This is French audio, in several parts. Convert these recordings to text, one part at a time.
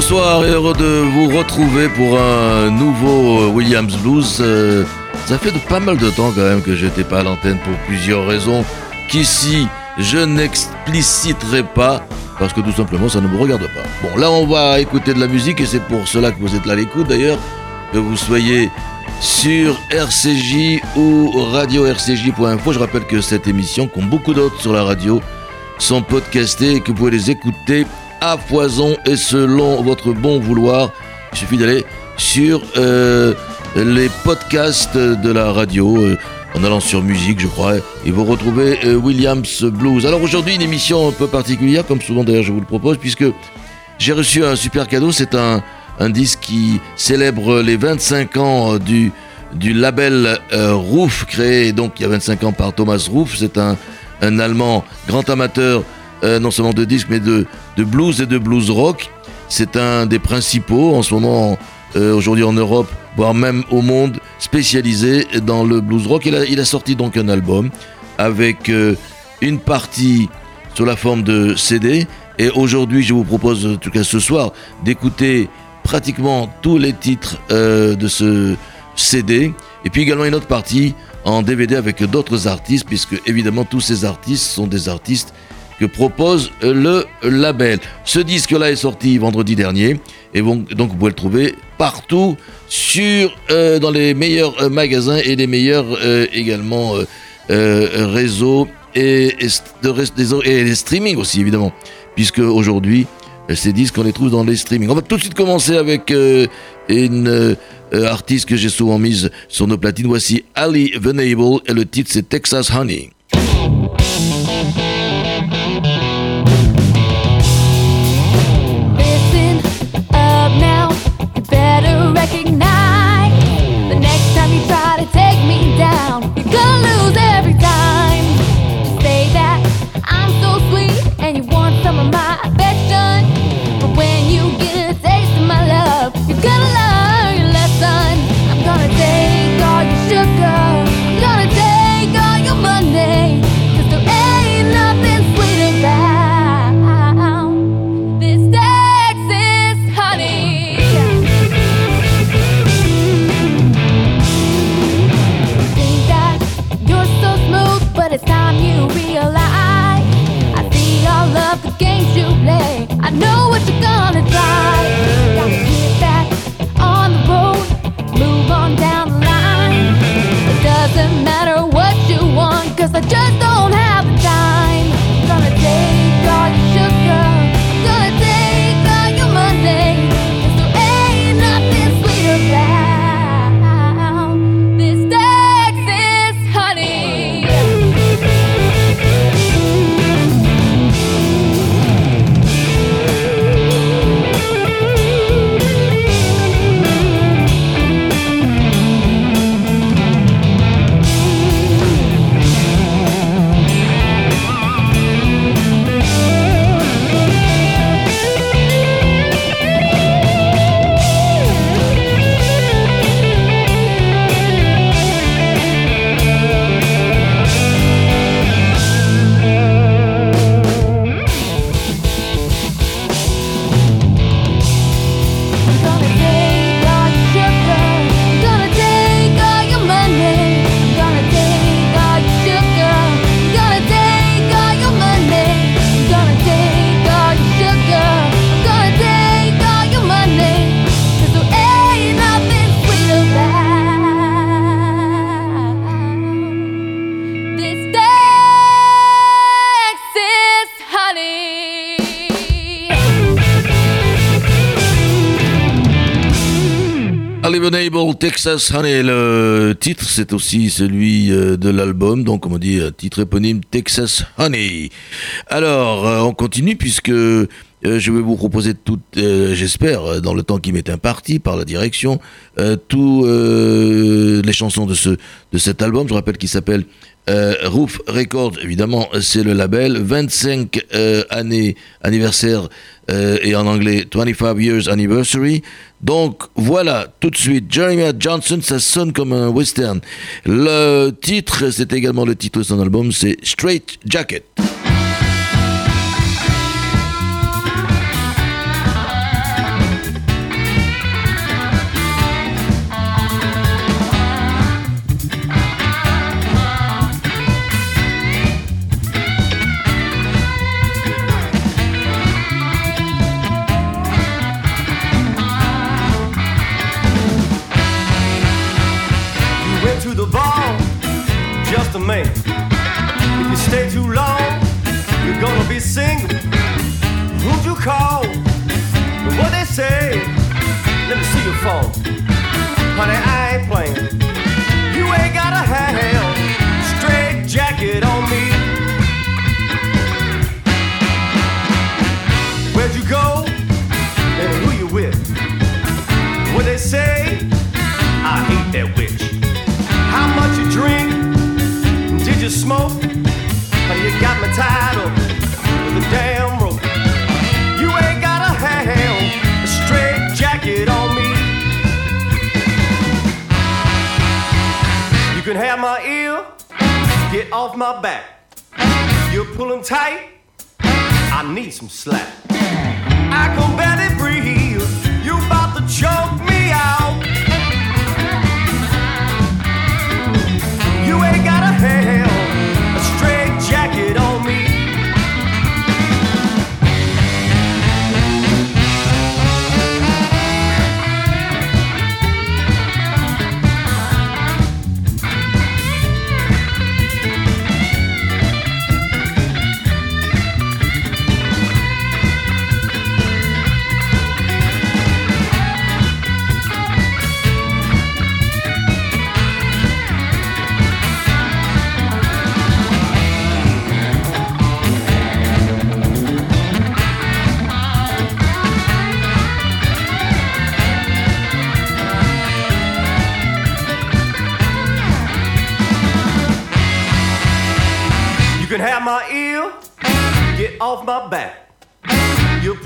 Bonsoir et heureux de vous retrouver pour un nouveau Williams Blues. Euh, ça fait pas mal de temps quand même que j'étais pas à l'antenne pour plusieurs raisons qu'ici je n'expliciterai pas parce que tout simplement ça ne me regarde pas. Bon là on va écouter de la musique et c'est pour cela que vous êtes là à l'écoute d'ailleurs, que vous soyez sur RCJ ou radio-rcj.info. Je rappelle que cette émission, comme beaucoup d'autres sur la radio, sont podcastées et que vous pouvez les écouter à foison et selon votre bon vouloir. Il suffit d'aller sur euh, les podcasts de la radio. Euh, en allant sur musique, je crois, et vous retrouvez euh, Williams Blues. Alors aujourd'hui, une émission un peu particulière, comme souvent d'ailleurs je vous le propose, puisque j'ai reçu un super cadeau. C'est un, un, disque qui célèbre les 25 ans du, du label Roof, créé donc il y a 25 ans par Thomas Roof. C'est un, un Allemand grand amateur euh, non seulement de disques, mais de, de, blues et de blues rock. C'est un des principaux en ce moment, euh, aujourd'hui en Europe, voire même au monde, spécialisé dans le blues rock. Il a, sorti donc un album avec euh, une partie sous la forme de CD. Et aujourd'hui, je vous propose, en tout cas ce soir, d'écouter pratiquement tous les titres de ce CD. Et puis également une autre partie en DVD avec d'autres artistes, puisque évidemment tous ces artistes sont des artistes que propose le label. Ce disque-là est sorti vendredi dernier et donc vous pouvez le trouver partout sur euh, dans les meilleurs euh, magasins et les meilleurs euh, également réseaux et, et, les streaming aussi évidemment puisque aujourd'hui ces disques on les trouve dans les streaming. On va tout de suite commencer avec une artiste que j'ai souvent mise sur nos platines. Voici Ali Venable et le titre c'est Texas Honey. Texas Honey, le titre, c'est aussi celui euh, de l'album, donc comme on dit, titre éponyme Texas Honey. Alors, euh, on continue puisque Euh, je vais vous proposer toutes, euh, j'espère, dans le temps qui m'est imparti par la direction, tous les chansons de, ce, de cet album. Je rappelle qu'il s'appelle Roof Records, évidemment, c'est le label. 25 années anniversaire et en anglais 25 Years Anniversary. Donc voilà, tout de suite, Jeremiah Johnson, ça sonne comme un western. Le titre, c'est également le titre de son album, c'est Straight Jacket.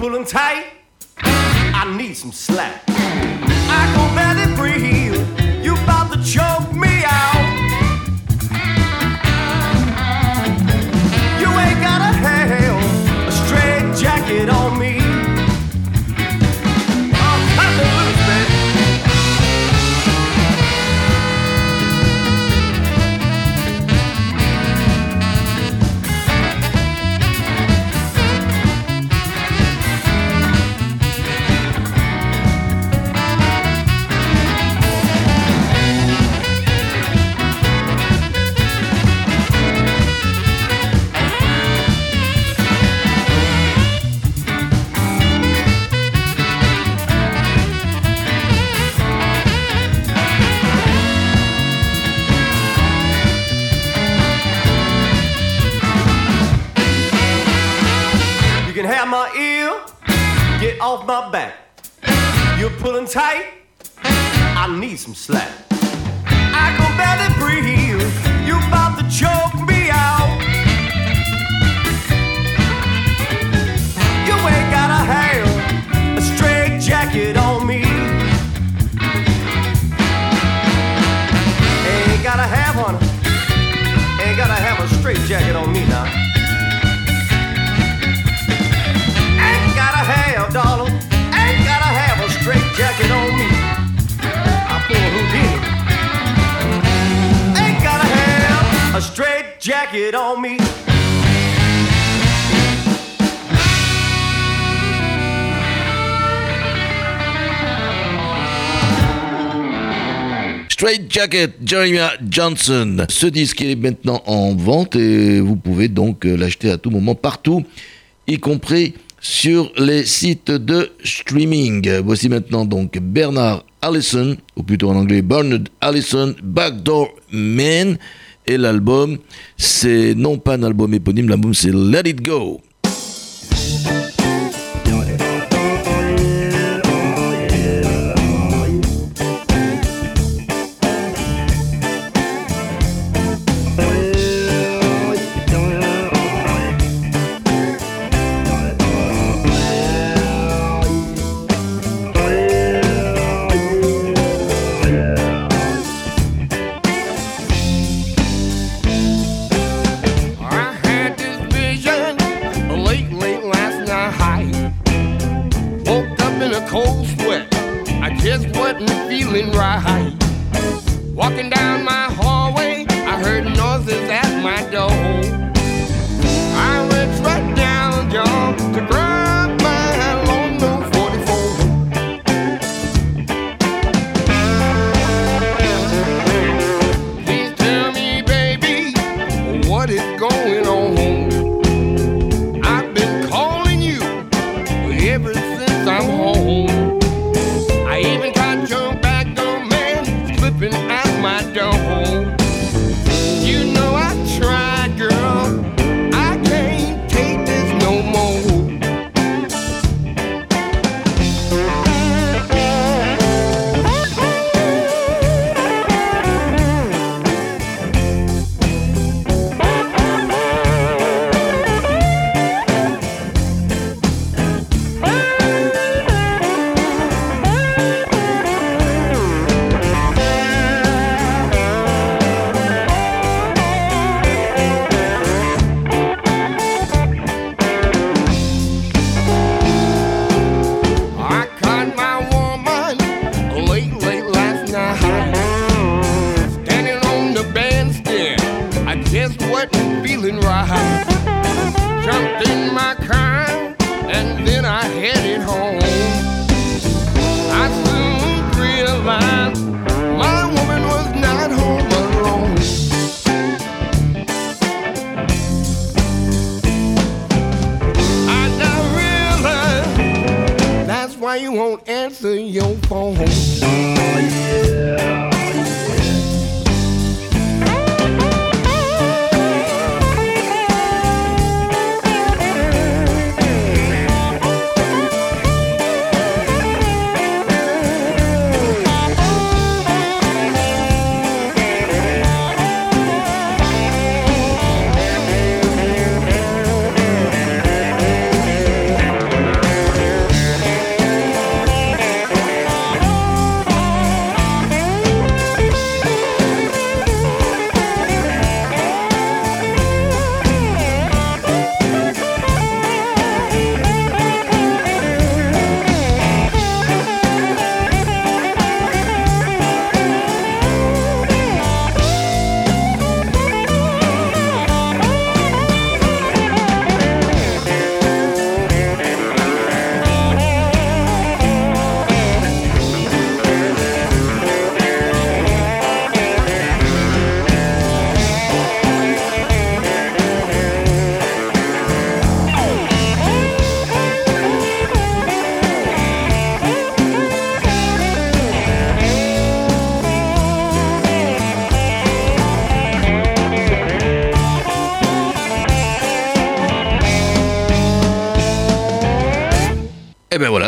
pulling tight. I need some slack. I go belly breathe. jacket on me now. Ain't gotta have darling. ain't gotta have a straight jacket on me. I'm pour Houdini. Ain't gotta have a straight jacket on me. Straight Jacket, Jeremiah Johnson. Ce disque est maintenant en vente et vous pouvez donc l'acheter à tout moment, partout, y compris sur les sites de streaming. Voici maintenant donc Bernard Allison, ou plutôt en anglais Bernard Allison, Backdoor Man. Et l'album, c'est non pas un album éponyme, l'album c'est Let It Go.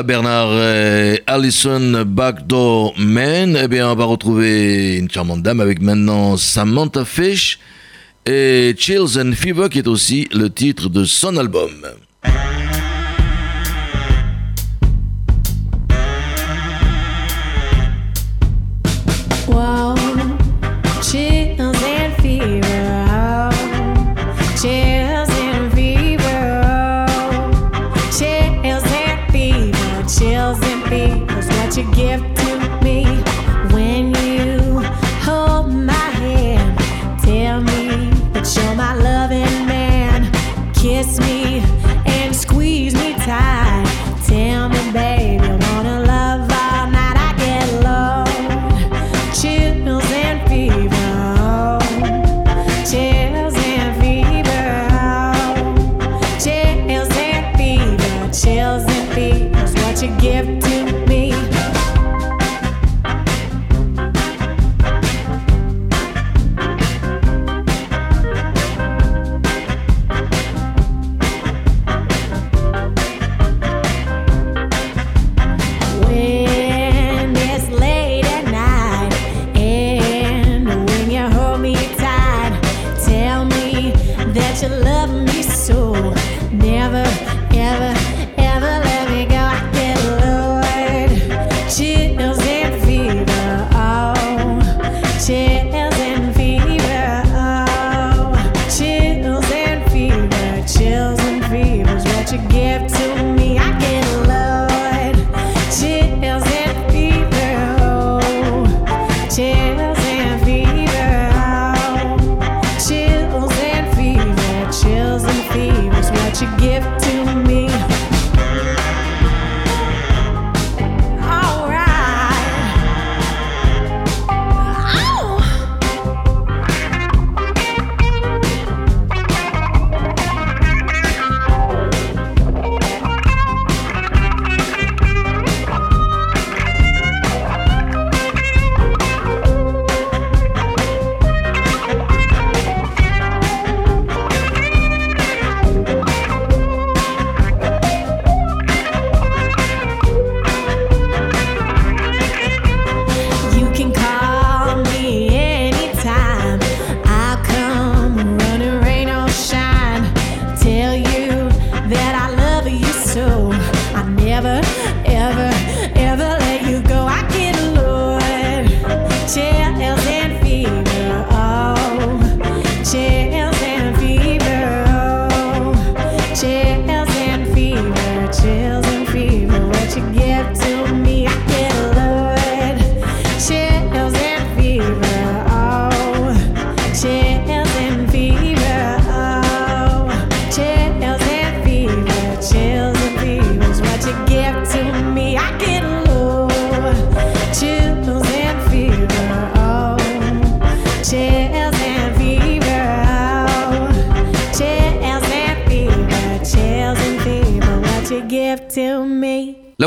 Bernard et Allison Backdoor Man. Eh bien, on va retrouver une charmante dame avec maintenant Samantha Fish et Chills and Fever qui est aussi le titre de son album.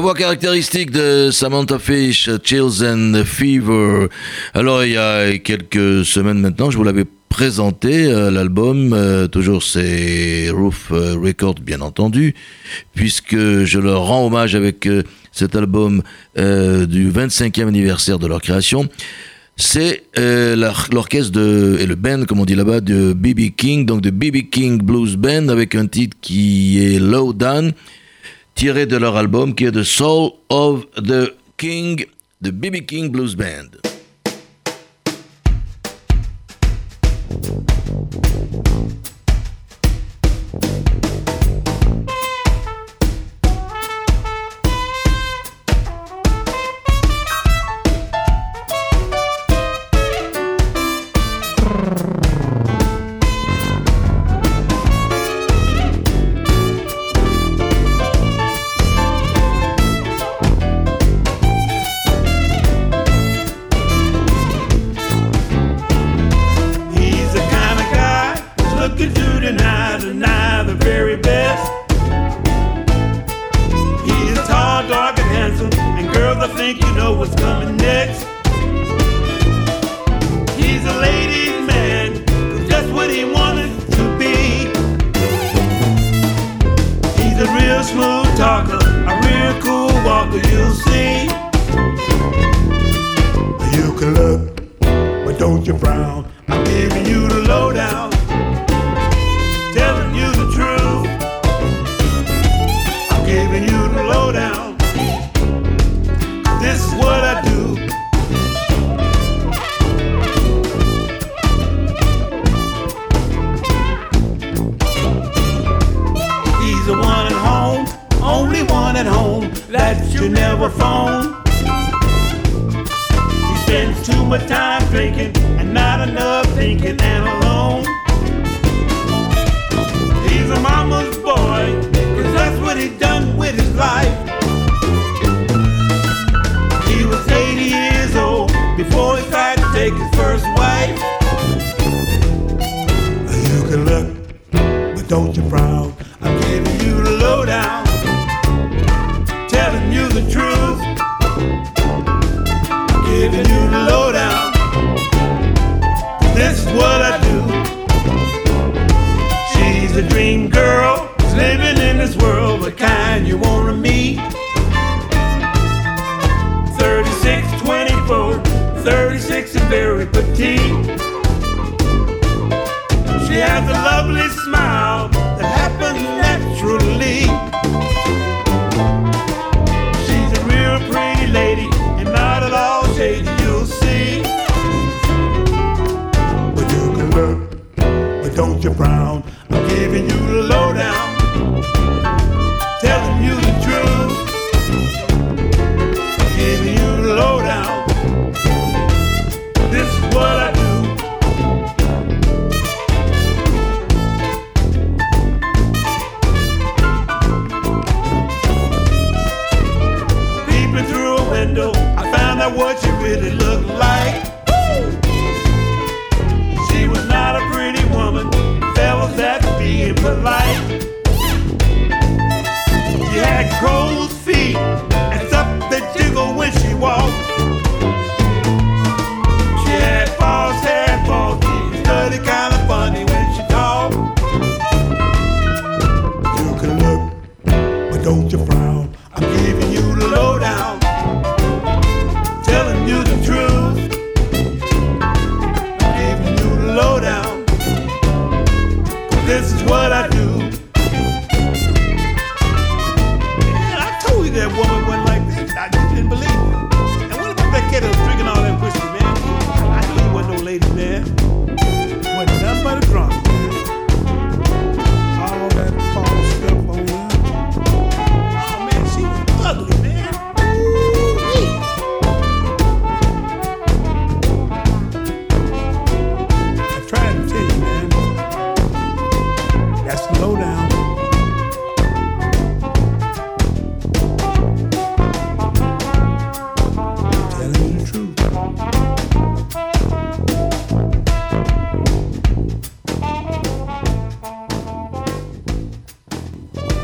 Voix caractéristique de Samantha Fish, Chills and Fever. Alors, il y a quelques semaines maintenant, je vous l'avais présenté, euh, l'album, euh, toujours c'est Roof euh, Records, bien entendu, puisque je leur rends hommage avec cet album du 25e anniversaire de leur création. C'est l'orchestre et le band, comme on dit là-bas, de BB King, donc de BB King Blues Band, avec un titre qui est Low Down tiré de leur album qui est The Soul of the King, de BB King Blues Band.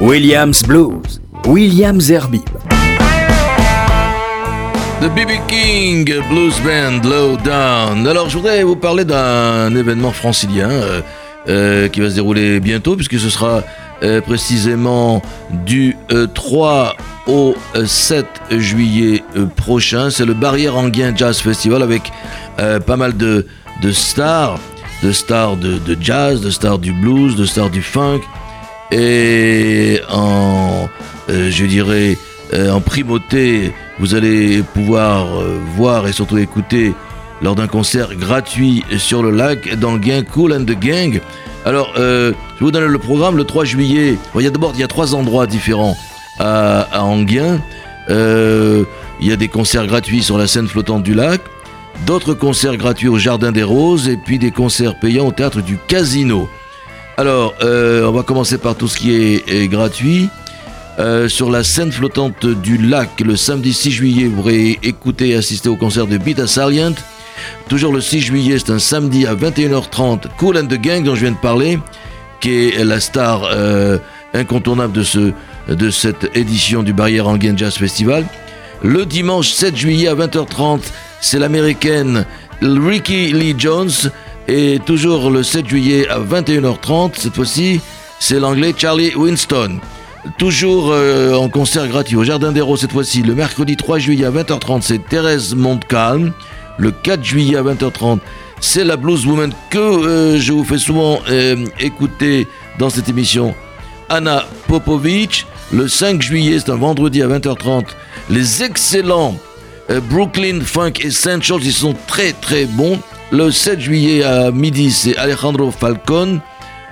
Williams Blues. William Zerbib. The BB King Blues Band Low Down. Alors je voudrais vous parler d'un événement francilien euh, euh, qui va se dérouler bientôt puisque ce sera euh, précisément du 3 au 7 juillet prochain. C'est le Barrière Anguien Jazz Festival avec pas mal de, stars, de stars de, de, jazz, de stars du blues, de stars du funk et en, je dirais, en primauté vous allez pouvoir euh, voir et surtout écouter lors d'un concert gratuit sur le lac d'Anguin, Cool and the Gang. Alors, euh, je vous donne le programme le 3 juillet. il y a d'abord il y a trois endroits différents à, à. Euh, il y a des concerts gratuits sur la scène flottante du lac, d'autres concerts gratuits au Jardin des Roses et puis des concerts payants au théâtre du Casino. Alors, on va commencer par tout ce qui est gratuit. Euh, sur la scène flottante du lac le samedi 6 juillet. Vous pourrez écouter et assister au concert de Beat Salient. Toujours le 6 juillet, c'est un samedi à 21h30. Cool and the Gang dont je viens de parler, qui est la star euh, incontournable de, ce, de cette édition du Barrière Jazz Festival. Le dimanche 7 juillet à 20h30, c'est l'américaine Ricky Lee Jones. Et toujours le 7 juillet à 21h30, cette fois-ci, c'est l'anglais Charlie Winston. Toujours euh, en concert gratuit au Jardin des Roses cette fois-ci, le mercredi 3 juillet à 20h30, c'est Thérèse Montcalm. Le 4 juillet à 20h30, c'est la Blues Woman que euh, je vous fais souvent euh, écouter dans cette émission, Anna Popovic. Le 5 juillet, c'est un vendredi à 20h30, les excellents Brooklyn Funk Essentials, ils sont très très bons. Le 7 juillet à midi, c'est Alejandro Falcon.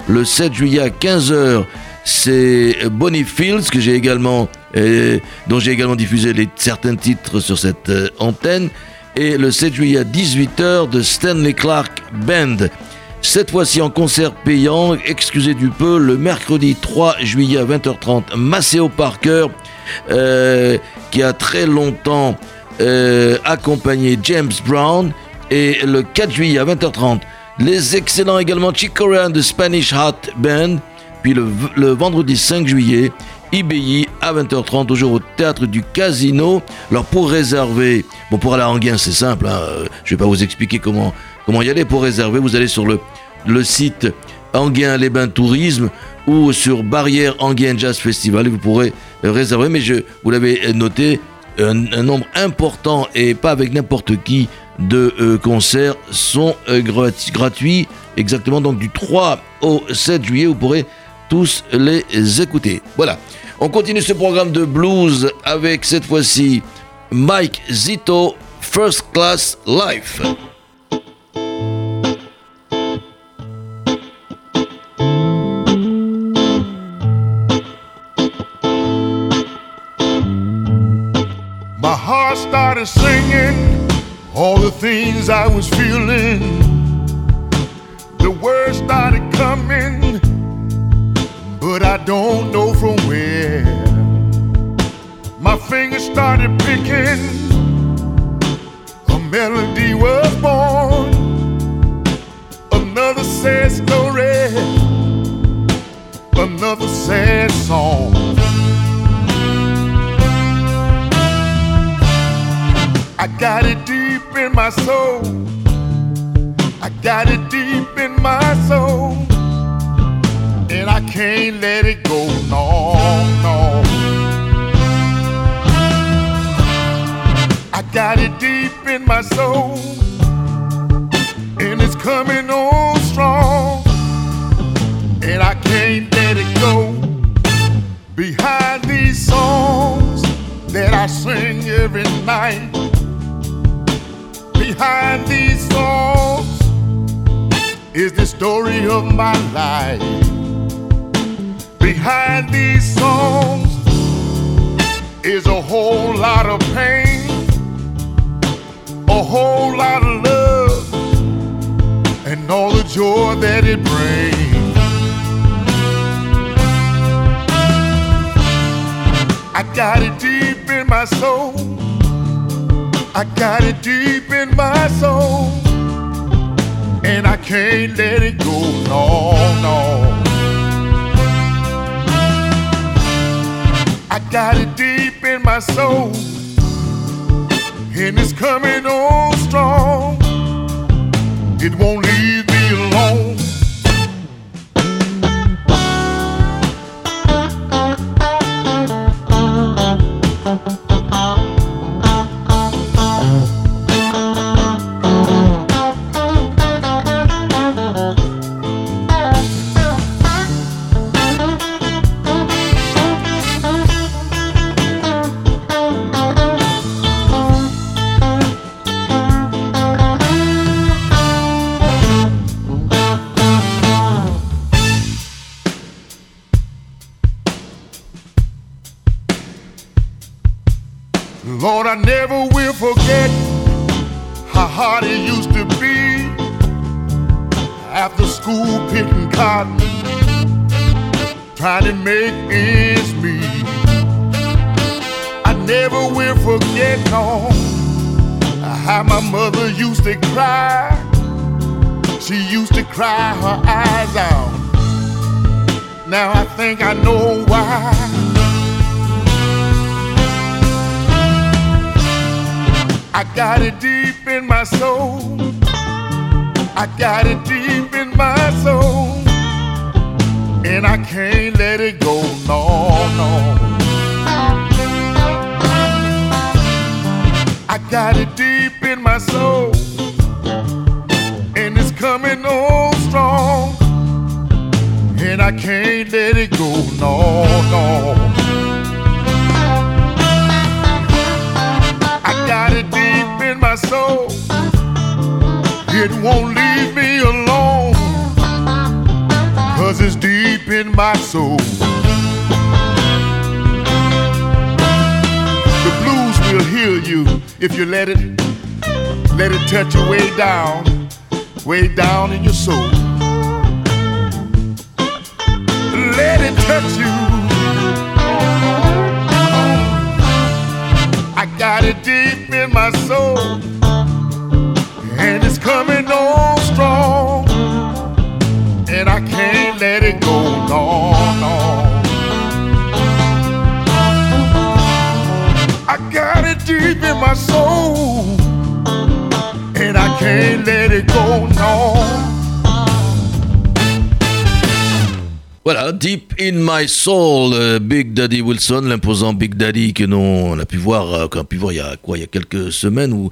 Le 7 juillet à 15h, c'est Bonnie Fields que j'ai également, euh, dont j'ai également diffusé certains titres sur cette euh, antenne, et le 7 juillet à 18h de Stanley Clark Band. Cette fois-ci en concert payant, excusez du peu, le mercredi 3 juillet à 20h30, Maceo Parker, euh, qui a très longtemps accompagné James Brown, et le 4 juillet à 20h30, les excellents également Chick Corea de Spanish Hot Band, puis le, vendredi 5 juillet, IBI à 20h30, toujours au théâtre du Casino. Alors pour réserver, bon pour aller à Anguin c'est simple, hein, euh, je ne vais pas vous expliquer comment, comment y aller. Pour réserver, vous allez sur le, site Anguin les Bains Tourisme ou sur Barrière Anguin Jazz Festival et vous pourrez réserver. Mais je, vous l'avez noté, un, nombre important et pas avec n'importe qui de euh, concerts sont euh, gratuits. Exactement, donc du 3 au 7 juillet, vous pourrez tous les écouter. Voilà. On continue ce programme de blues avec cette fois-ci Mike Zito, First Class Life. Heart started singing all the things I was feeling. The words started coming but I don't know from where. My fingers started picking, a melody was born. Another sad story, another sad song. Got it deep in my soul. I got it deep in my soul and I can't let it go. No, no. I got it deep in my soul, and it's coming on strong, and I can't let it go. Behind these songs that I sing every night, behind these songs is the story of my life behind these songs is a whole lot of pain, a whole lot of love, and all the joy that it brings. I got it deep in my soul. I got it deep in my soul. And I can't let it go, no, no. I got it deep in my soul, and it's coming on strong. It won't leave soul. It won't leave me alone. Cause it's deep in my soul. The blues will heal you if you let it, let it touch you way down, way down in your soul. Let it touch you. I got it deep in my soul, coming on strong, and I can't let it go, no, no. I got it deep in my soul, and I can't let it go, no. Voilà, Deep in My Soul, euh, Big Daddy Wilson, l'imposant Big Daddy que nous on a pu voir, euh, qu'on a pu voir il y a quoi, il y a quelques semaines ou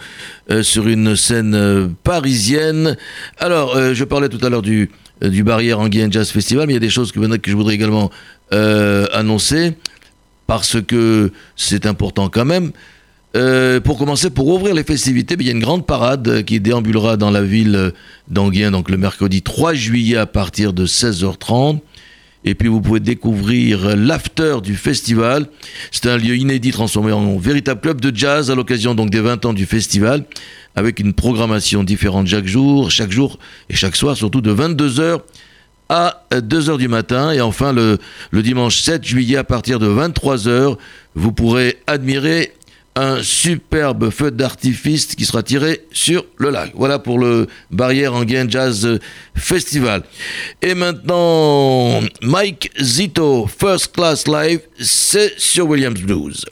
euh, sur une scène parisienne. Alors, je parlais tout à l'heure du du Barrière Anguien Jazz Festival, mais il y a des choses que, je voudrais également annoncer parce que c'est important quand même. Pour commencer, pour ouvrir les festivités, ben, il y a une grande parade qui déambulera dans la ville d'Anguien, donc le mercredi 3 juillet à partir de 16h30. Et puis vous pouvez découvrir l'after du festival. C'est un lieu inédit transformé en véritable club de jazz à l'occasion des 20 ans du festival, avec une programmation différente chaque jour, chaque jour et chaque soir, surtout de 22h à 2h du matin. Et enfin, le, le dimanche 7 juillet, à partir de 23h, vous pourrez admirer un superbe feu d'artifice qui sera tiré sur le lac. Voilà pour le Barrière Anguien Jazz Festival. Et maintenant, Mike Zito, First Class Live, c'est sur Williams Blues.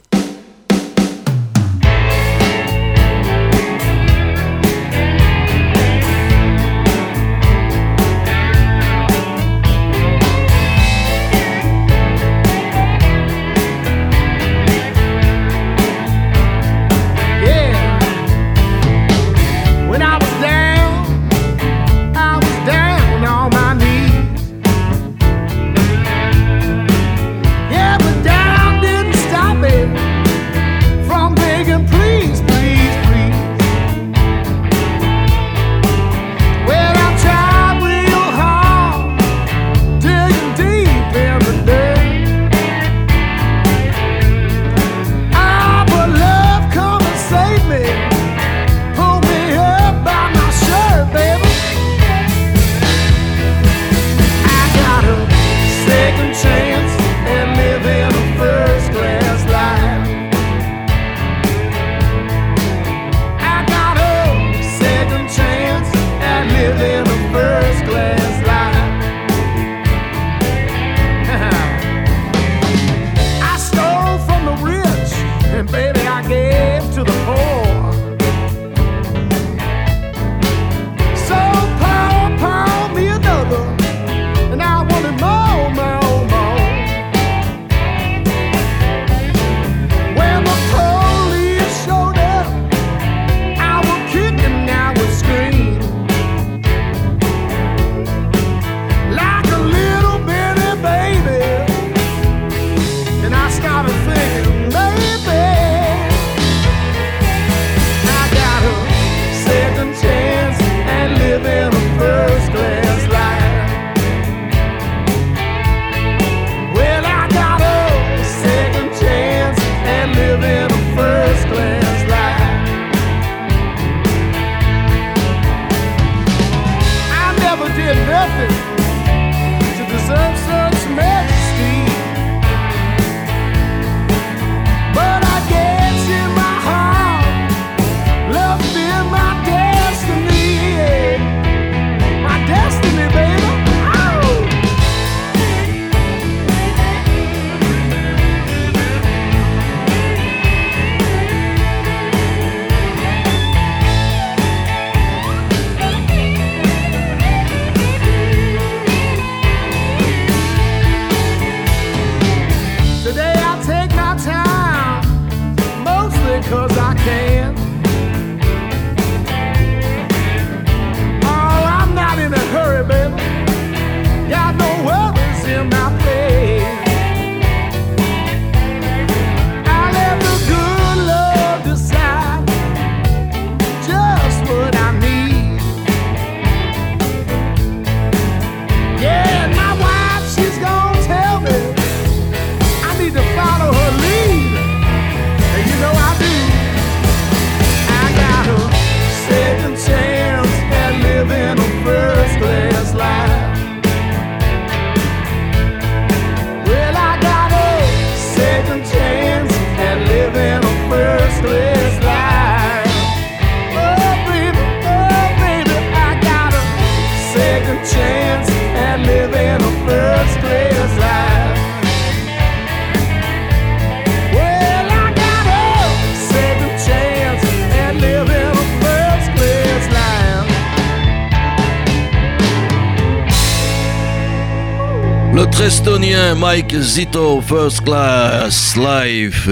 Estonien Mike Zito, First Class Life.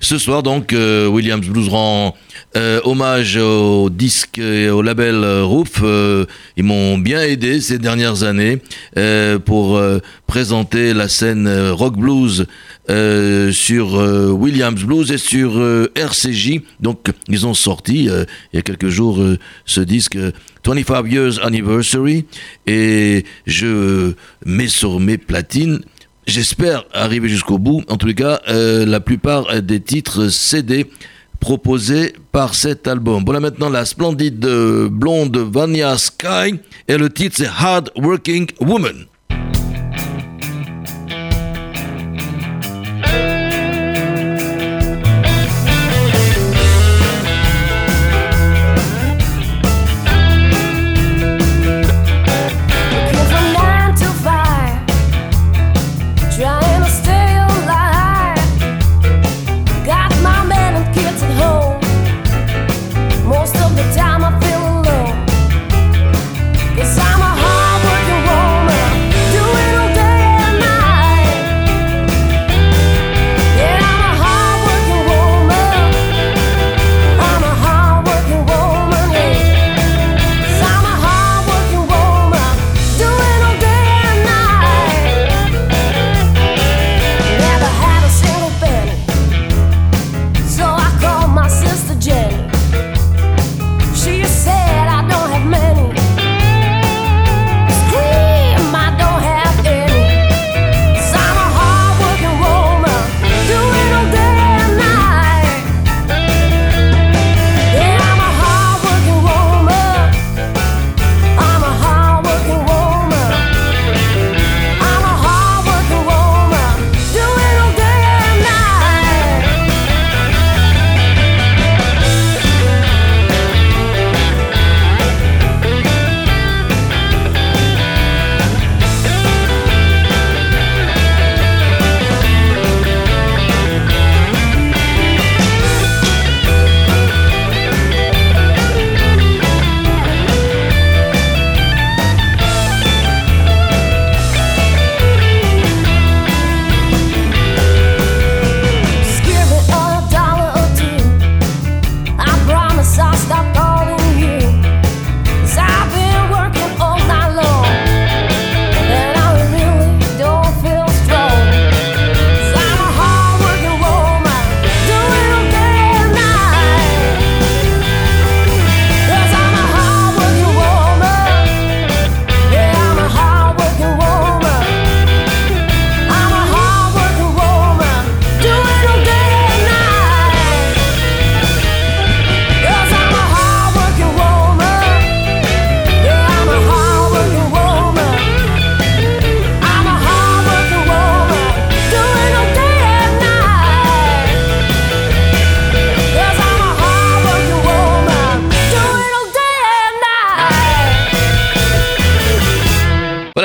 Ce soir donc, euh, Williams Blues rend euh, hommage au disque et au label Roof. Euh, ils m'ont bien aidé ces dernières années pour présenter la scène rock blues sur Williams Blues et sur RCJ. Donc, ils ont sorti il y a quelques jours ce disque 25 Years Anniversary et je mets sur mes platines. J'espère arriver jusqu'au bout. En tous les cas, euh, la plupart des titres CD proposés par cet album. Voilà maintenant la splendide blonde Vanya Sky et le titre c'est Hard Working Woman.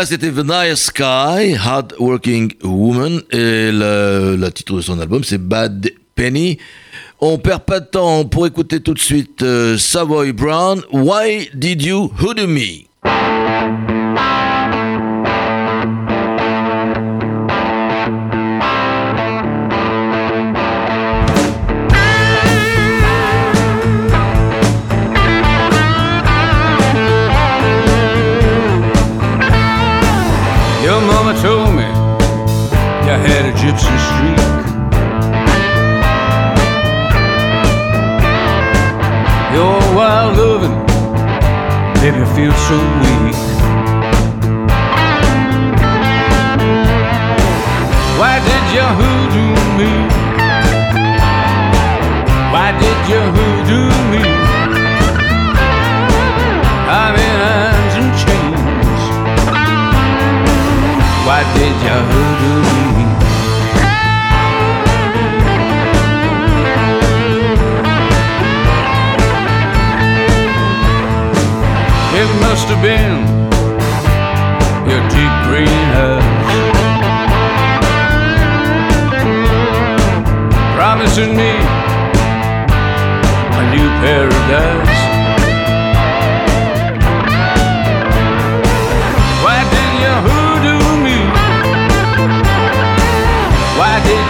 c'était c'était Vanilla Sky, Hard Working Woman, et le, titre de son album, c'est Bad Penny. On perd pas de temps pour écouter tout de suite euh, Savoy Brown, Why Did You Hoodoo Me? feel so weak.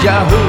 Yahoo!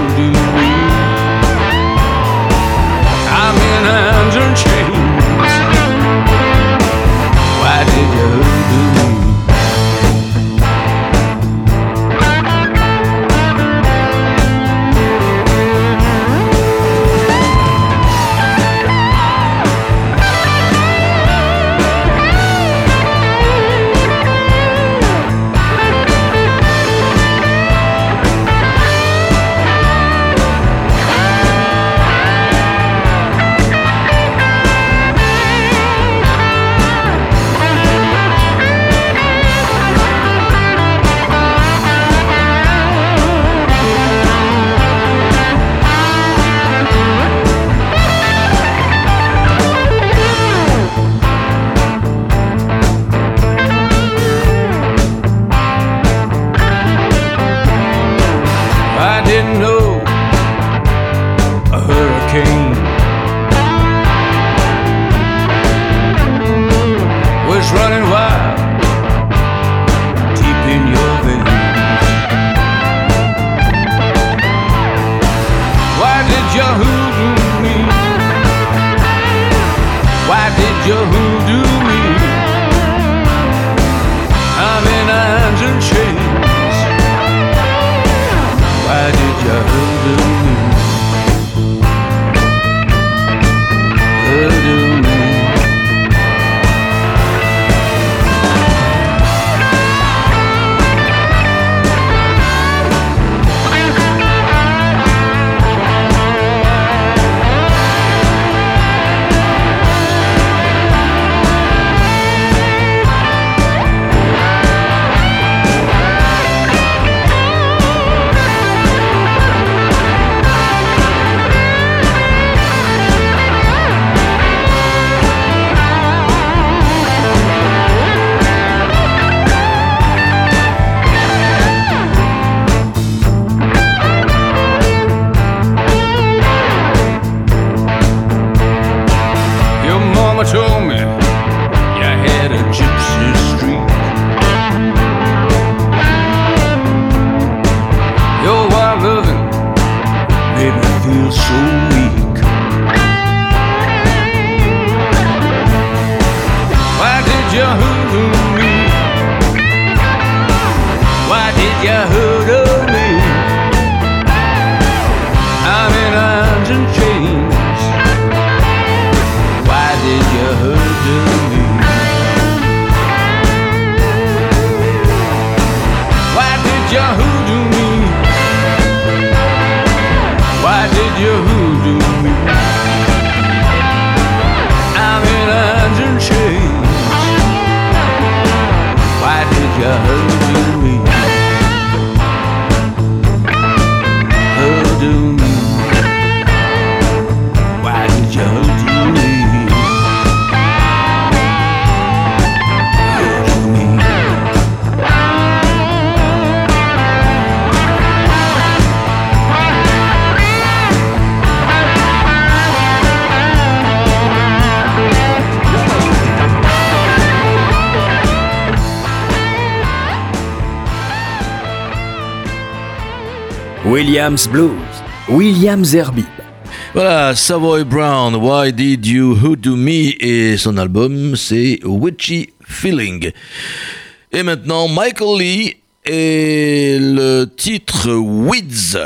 Williams Blues, Williams Herbie. Voilà, Savoy Brown, Why Did You Hoodoo Me? Et son album, c'est Witchy Feeling. Et maintenant, Michael Lee et le titre Weeds.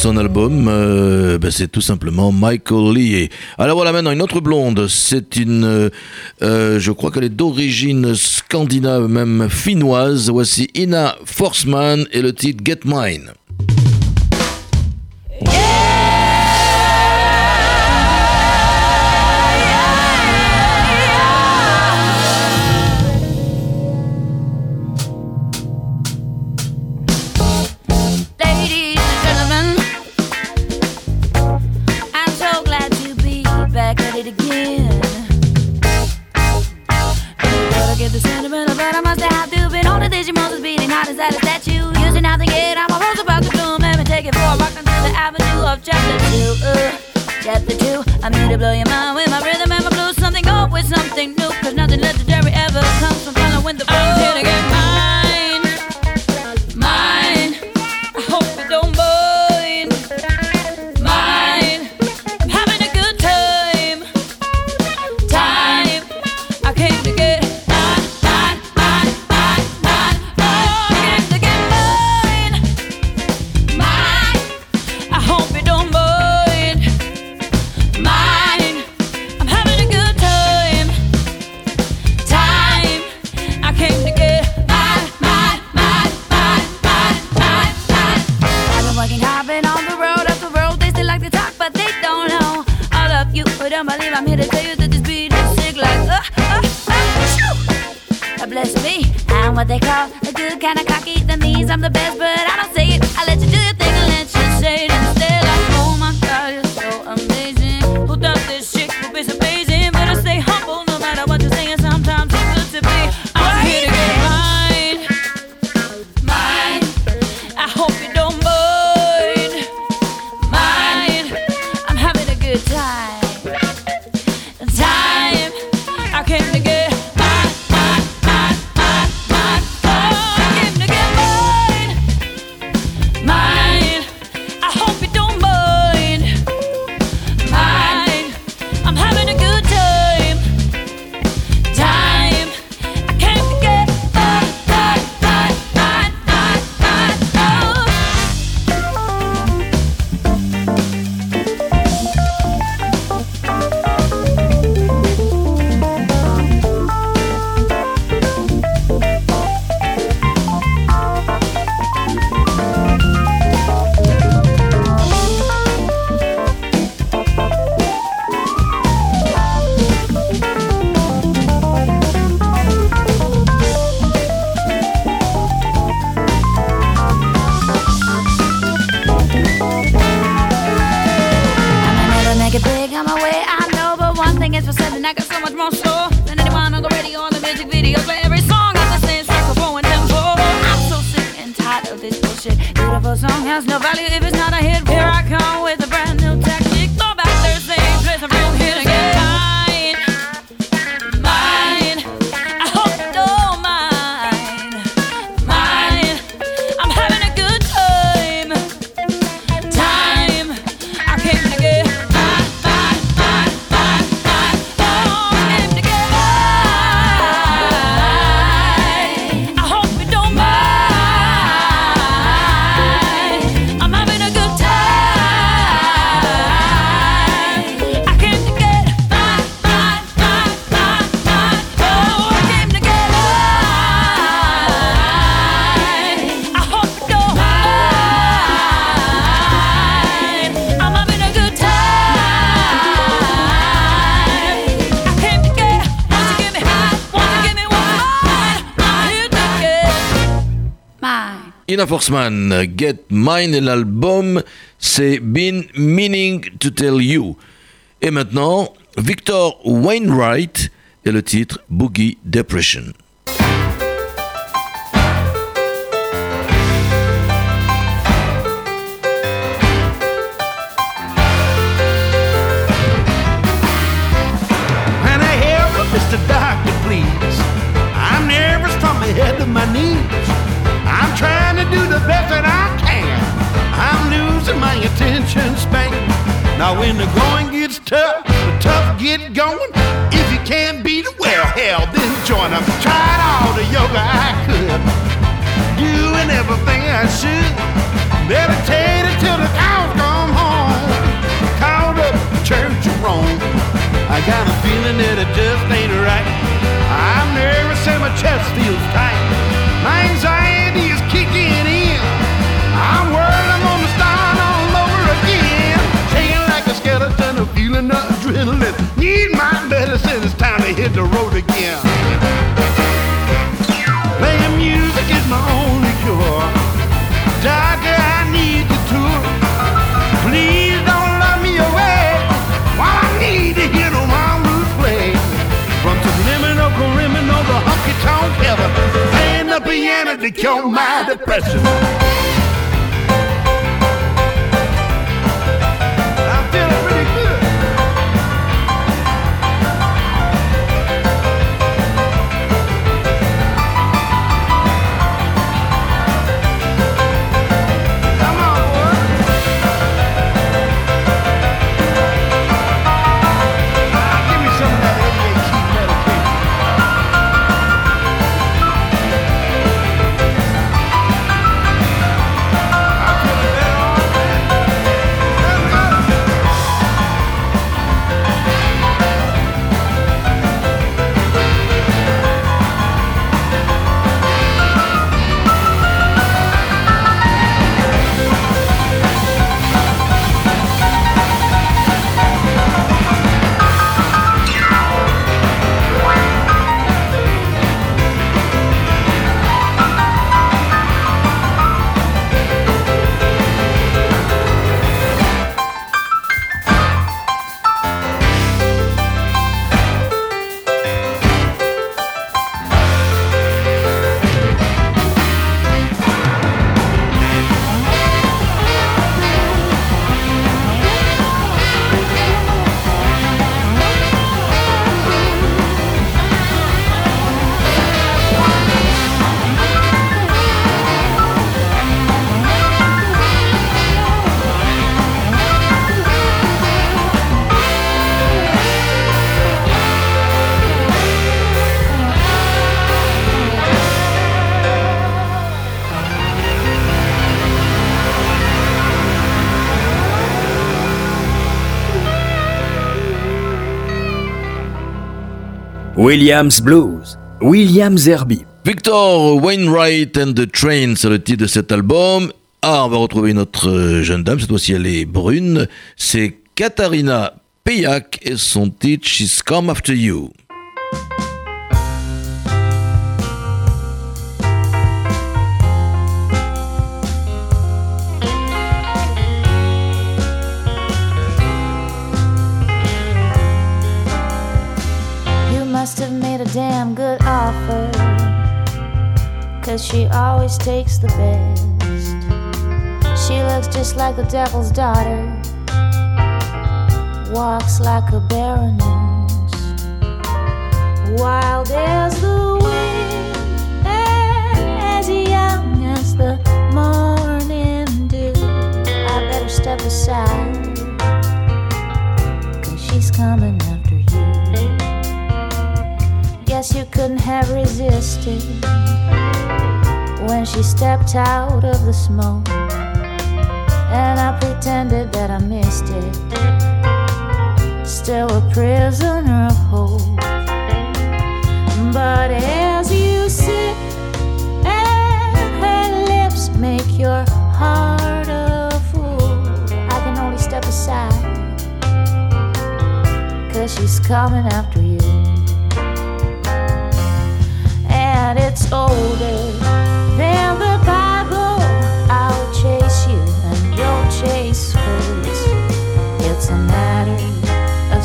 Son album, euh, ben, c'est tout simplement Michael Lee. Alors voilà maintenant une autre blonde, c'est une, euh, je crois qu'elle est d'origine scandinave, même finnoise. Voici Ina Forsman et le titre Get Mine. Ina Forsman, Get Mine et l'album c'est Been Meaning to Tell You. Et maintenant, Victor Wainwright et le titre Boogie Depression. My attention span. Now when the going gets tough, the tough get going. If you can't beat it, well, hell, then join them. Tried all the yoga I could, doing everything I should. Meditated till the cows come home. Called up the Church of Rome. I got a feeling that it just ain't right. I'm nervous and my chest feels tight. My anxiety adrenaline. Need my medicine, it's time to hit the road again. Playing music is my only cure. Doctor, I need the tour. Please don't love me away. While I need to hear the wrong blues play. From subliminal, criminal, the honky tonk heaven. Playing the piano to cure my depression. Williams Blues, Williams Herbie. Victor Wainwright and the Train, c'est le titre de cet album. Ah, on va retrouver notre euh, jeune dame, cette fois-ci elle est brune. C'est Katharina Payak et son titre She's Come After You. Always takes the best. She looks just like the devil's daughter, walks like a baroness. Wild as the wind, as young as the morning dew. I better step aside, cause she's coming after you. Guess you couldn't have resisted when she stepped out of the smoke and I pretended that I missed it. Still a prisoner of hope. But as you sit and her lips make your heart a fool, I can only step aside. Cause she's coming after you. And it's older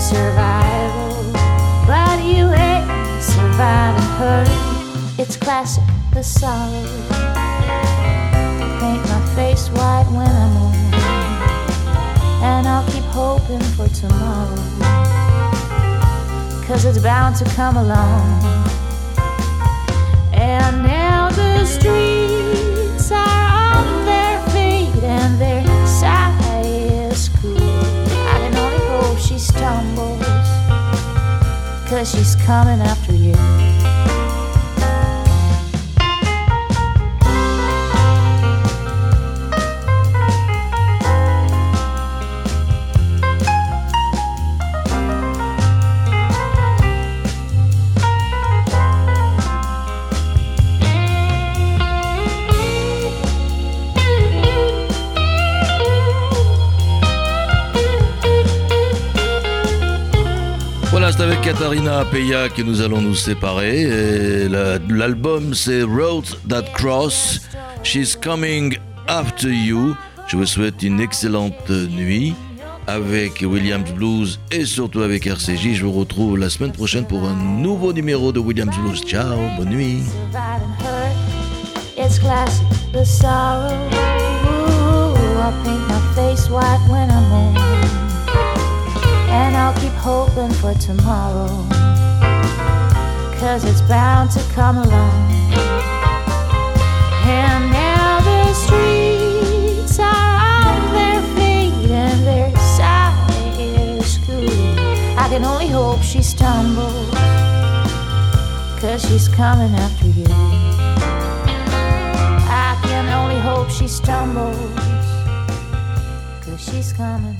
survival, but you ain't surviving her. It's classic, the sorrow. Paint my face white when I'm old, and I'll keep hoping for tomorrow. Cause it's bound to come along. And now the streets cause she's coming after you. Katharina Apeya que nous allons nous séparer. L'album c'est Road That Cross. She's Coming After You. Je vous souhaite une excellente nuit avec Williams Blues et surtout avec RCJ. Je vous retrouve la semaine prochaine pour un nouveau numéro de Williams Blues. Ciao, bonne nuit. The sorrow. I paint my face white when I'm And I'll keep hoping for tomorrow. Cause it's bound to come along. And now the streets are on their feet and their side is cool. I can only hope she stumbles. Cause she's coming after you. I can only hope she stumbles. Cause she's coming